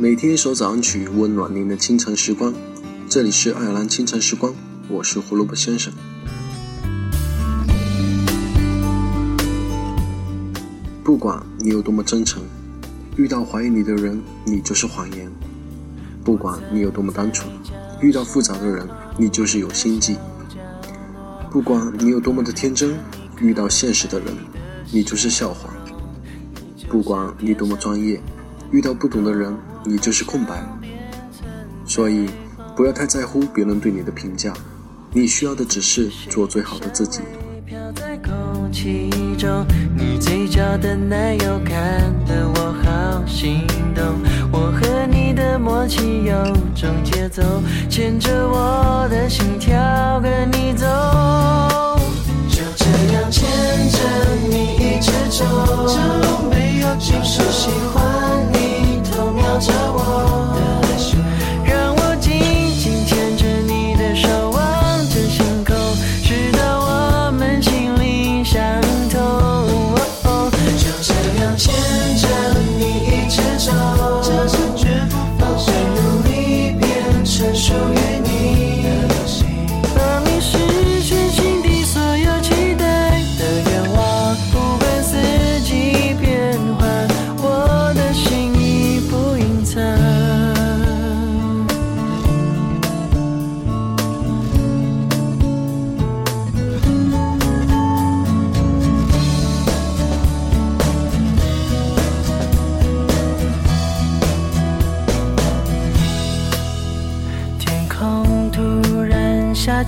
每天一首早安曲，温暖您的清晨时光。这里是爱尔兰清晨时光，我是胡萝卜先生。不管你有多么真诚，遇到怀疑你的人，你就是谎言；不管你有多么单纯，遇到复杂的人，你就是有心计；不管你有多么的天真，遇到现实的人，你就是笑话；不管你多么专业，遇到不懂的人，你就是空白。所以，不要太在乎别人对你的评价，你需要的只是做最好的自己。其中，你嘴角的奶油看得我好心动。我和你的默契有种节奏，牵着我的心跳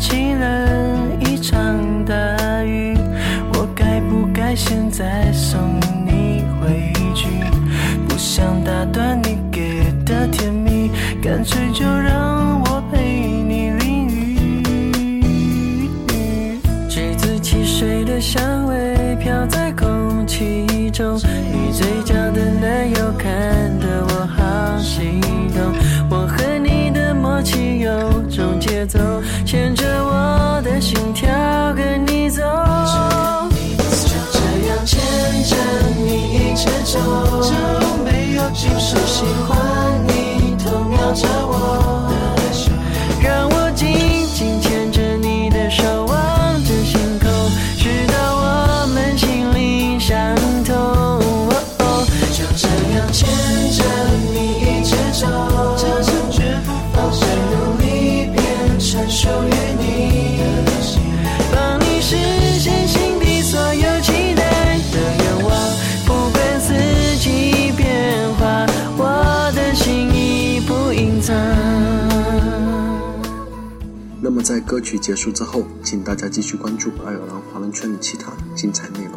起了一场大雨，我该不该现在送你回去？不想打断你给的甜蜜，干脆就让我陪你淋雨。橘子汽水的香味飘在空气中，你嘴角的奶油就是喜欢。那么在歌曲结束之后，请大家继续关注爱尔兰华人圈的其他精彩内容。